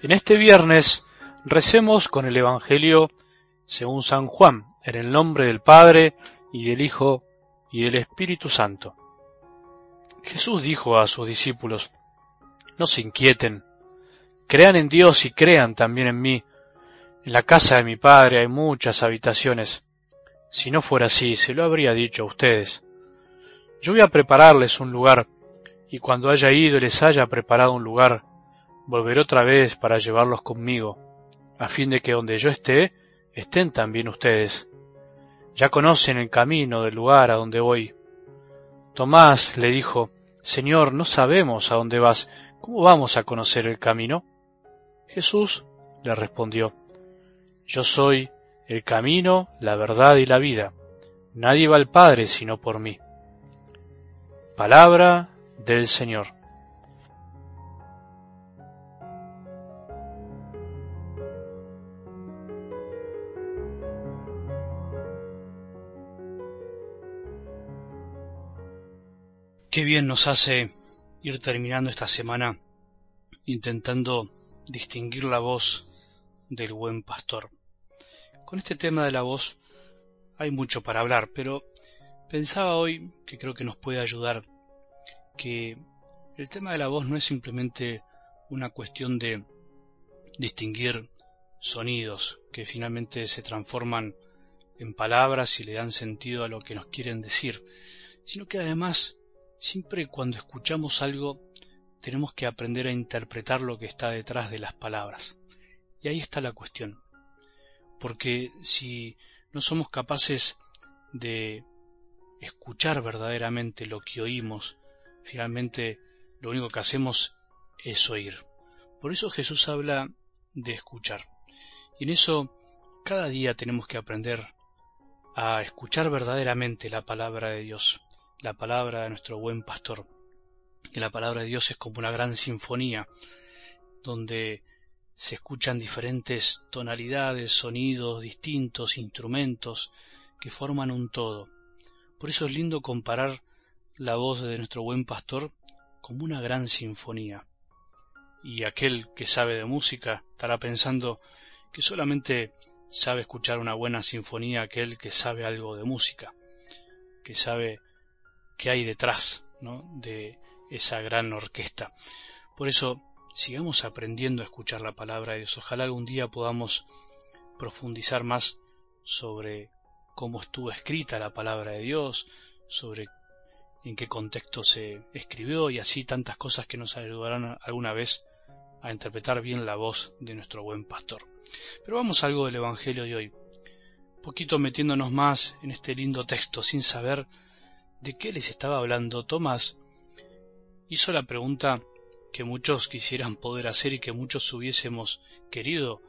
En este viernes recemos con el Evangelio según San Juan, en el nombre del Padre y del Hijo y del Espíritu Santo. Jesús dijo a sus discípulos, no se inquieten, crean en Dios y crean también en mí. En la casa de mi Padre hay muchas habitaciones. Si no fuera así, se lo habría dicho a ustedes. Yo voy a prepararles un lugar, y cuando haya ido les haya preparado un lugar, volveré otra vez para llevarlos conmigo, a fin de que donde yo esté, estén también ustedes. Ya conocen el camino del lugar a donde voy. Tomás le dijo, Señor, no sabemos a dónde vas, ¿cómo vamos a conocer el camino? Jesús le respondió, Yo soy el camino, la verdad y la vida. Nadie va al Padre sino por mí. Palabra del Señor. Qué bien nos hace ir terminando esta semana intentando distinguir la voz del buen pastor. Con este tema de la voz hay mucho para hablar, pero pensaba hoy, que creo que nos puede ayudar, que el tema de la voz no es simplemente una cuestión de distinguir sonidos que finalmente se transforman en palabras y le dan sentido a lo que nos quieren decir, sino que además Siempre cuando escuchamos algo tenemos que aprender a interpretar lo que está detrás de las palabras. Y ahí está la cuestión. Porque si no somos capaces de escuchar verdaderamente lo que oímos, finalmente lo único que hacemos es oír. Por eso Jesús habla de escuchar. Y en eso cada día tenemos que aprender a escuchar verdaderamente la palabra de Dios la palabra de nuestro buen pastor. Y la palabra de Dios es como una gran sinfonía, donde se escuchan diferentes tonalidades, sonidos, distintos instrumentos que forman un todo. Por eso es lindo comparar la voz de nuestro buen pastor como una gran sinfonía. Y aquel que sabe de música estará pensando que solamente sabe escuchar una buena sinfonía aquel que sabe algo de música, que sabe que hay detrás de esa gran orquesta. Por eso, sigamos aprendiendo a escuchar la palabra de Dios. Ojalá algún día podamos profundizar más sobre cómo estuvo escrita la palabra de Dios, sobre en qué contexto se escribió y así tantas cosas que nos ayudarán alguna vez a interpretar bien la voz de nuestro buen pastor. Pero vamos a algo del Evangelio de hoy, poquito metiéndonos más en este lindo texto sin saber de qué les estaba hablando Tomás, hizo la pregunta que muchos quisieran poder hacer y que muchos hubiésemos querido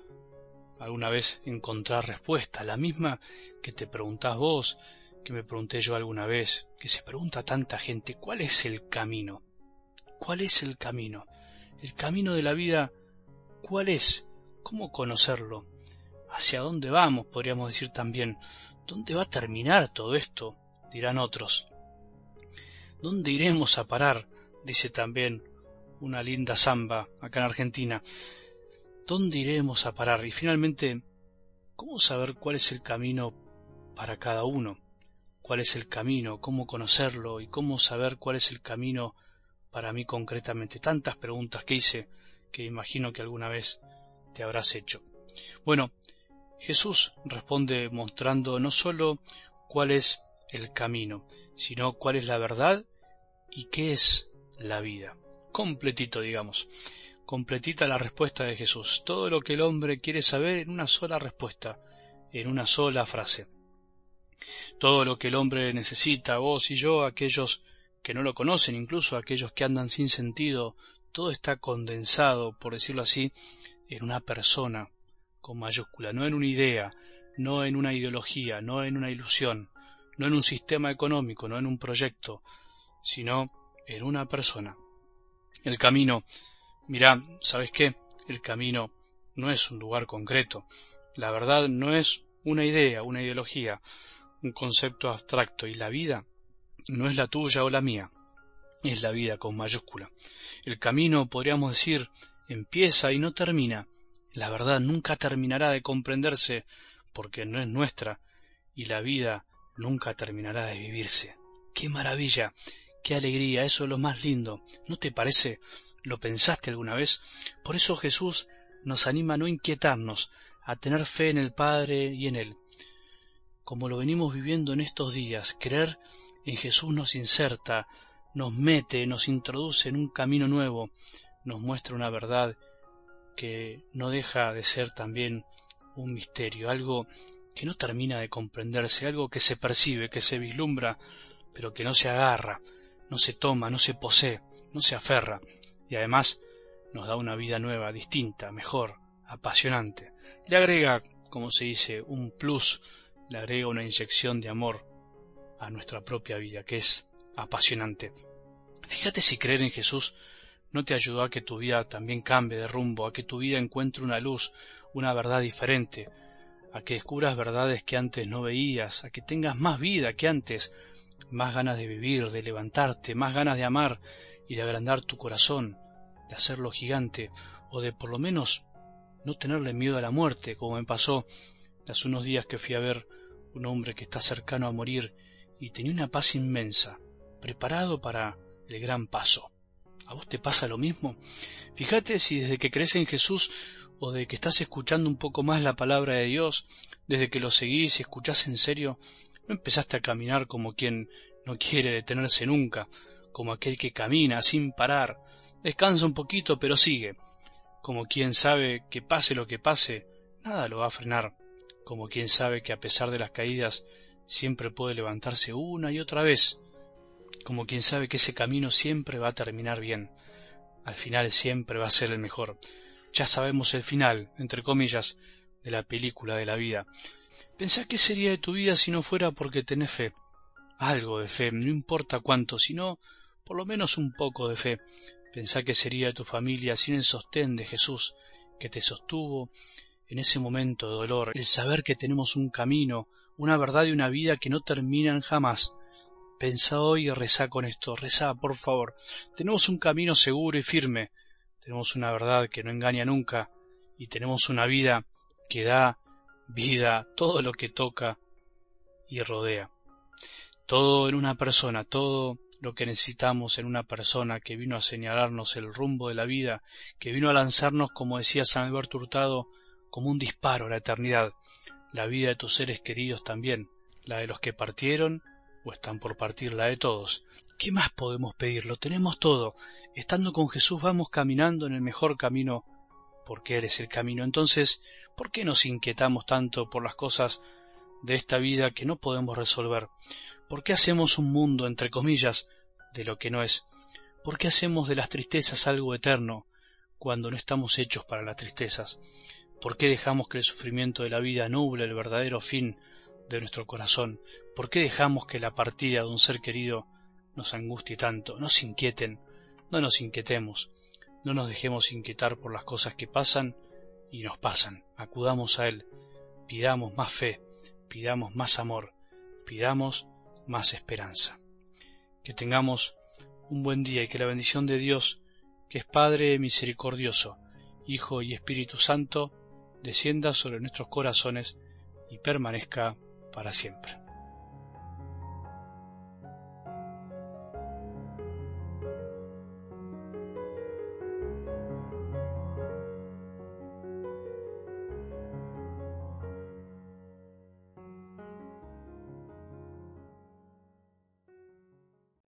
alguna vez encontrar respuesta, la misma que te preguntás vos, que me pregunté yo alguna vez, que se pregunta tanta gente, ¿cuál es el camino? ¿Cuál es el camino? El camino de la vida, ¿cuál es? ¿Cómo conocerlo? ¿Hacia dónde vamos? Podríamos decir también. ¿Dónde va a terminar todo esto? dirán otros. ¿Dónde iremos a parar? dice también una linda samba acá en Argentina. ¿Dónde iremos a parar? Y finalmente, ¿cómo saber cuál es el camino para cada uno? ¿Cuál es el camino? ¿Cómo conocerlo? ¿Y cómo saber cuál es el camino para mí concretamente? Tantas preguntas que hice que imagino que alguna vez te habrás hecho. Bueno, Jesús responde mostrando no sólo cuál es el camino, sino cuál es la verdad y qué es la vida. Completito, digamos. Completita la respuesta de Jesús. Todo lo que el hombre quiere saber en una sola respuesta, en una sola frase. Todo lo que el hombre necesita, vos y yo, aquellos que no lo conocen, incluso aquellos que andan sin sentido, todo está condensado, por decirlo así, en una persona con mayúscula, no en una idea, no en una ideología, no en una ilusión, no en un sistema económico, no en un proyecto, sino en una persona. El camino, mira, ¿sabes qué? El camino no es un lugar concreto. La verdad no es una idea, una ideología, un concepto abstracto y la vida no es la tuya o la mía, es la vida con mayúscula. El camino, podríamos decir, empieza y no termina. La verdad nunca terminará de comprenderse porque no es nuestra y la vida nunca terminará de vivirse. ¡Qué maravilla! ¡Qué alegría! Eso es lo más lindo. ¿No te parece? ¿Lo pensaste alguna vez? Por eso Jesús nos anima a no inquietarnos, a tener fe en el Padre y en Él. Como lo venimos viviendo en estos días, creer en Jesús nos inserta, nos mete, nos introduce en un camino nuevo, nos muestra una verdad que no deja de ser también un misterio, algo que no termina de comprenderse, algo que se percibe, que se vislumbra, pero que no se agarra, no se toma, no se posee, no se aferra, y además nos da una vida nueva, distinta, mejor, apasionante. Le agrega, como se dice, un plus, le agrega una inyección de amor a nuestra propia vida, que es apasionante. Fíjate si creer en Jesús no te ayudó a que tu vida también cambie de rumbo, a que tu vida encuentre una luz, una verdad diferente, a que descubras verdades que antes no veías, a que tengas más vida que antes, más ganas de vivir, de levantarte, más ganas de amar y de agrandar tu corazón, de hacerlo gigante, o de por lo menos no tenerle miedo a la muerte, como me pasó hace unos días que fui a ver un hombre que está cercano a morir y tenía una paz inmensa, preparado para el gran paso. ¿A vos te pasa lo mismo? Fíjate si desde que crees en Jesús o de que estás escuchando un poco más la palabra de Dios, desde que lo seguís y escuchás en serio, no empezaste a caminar como quien no quiere detenerse nunca, como aquel que camina sin parar, descansa un poquito pero sigue, como quien sabe que pase lo que pase, nada lo va a frenar, como quien sabe que a pesar de las caídas siempre puede levantarse una y otra vez, como quien sabe que ese camino siempre va a terminar bien, al final siempre va a ser el mejor. Ya sabemos el final, entre comillas, de la película de la vida. Pensá qué sería de tu vida si no fuera porque tenés fe. Algo de fe, no importa cuánto, sino por lo menos un poco de fe. Pensá qué sería de tu familia sin el sostén de Jesús, que te sostuvo en ese momento de dolor, el saber que tenemos un camino, una verdad y una vida que no terminan jamás. Pensa hoy y reza con esto, reza, por favor. Tenemos un camino seguro y firme, tenemos una verdad que no engaña nunca, y tenemos una vida que da vida todo lo que toca y rodea. Todo en una persona, todo lo que necesitamos en una persona que vino a señalarnos el rumbo de la vida, que vino a lanzarnos, como decía San Alberto Hurtado, como un disparo a la eternidad, la vida de tus seres queridos también, la de los que partieron están por partir, la de todos. ¿Qué más podemos pedir? Lo tenemos todo. Estando con Jesús vamos caminando en el mejor camino porque Él es el camino. Entonces, ¿por qué nos inquietamos tanto por las cosas de esta vida que no podemos resolver? ¿Por qué hacemos un mundo, entre comillas, de lo que no es? ¿Por qué hacemos de las tristezas algo eterno cuando no estamos hechos para las tristezas? ¿Por qué dejamos que el sufrimiento de la vida nuble el verdadero fin de nuestro corazón? ¿Por qué dejamos que la partida de un ser querido nos angustie tanto? Nos inquieten, no nos inquietemos, no nos dejemos inquietar por las cosas que pasan y nos pasan. Acudamos a Él, pidamos más fe, pidamos más amor, pidamos más esperanza. Que tengamos un buen día y que la bendición de Dios, que es Padre misericordioso, Hijo y Espíritu Santo, descienda sobre nuestros corazones y permanezca para siempre.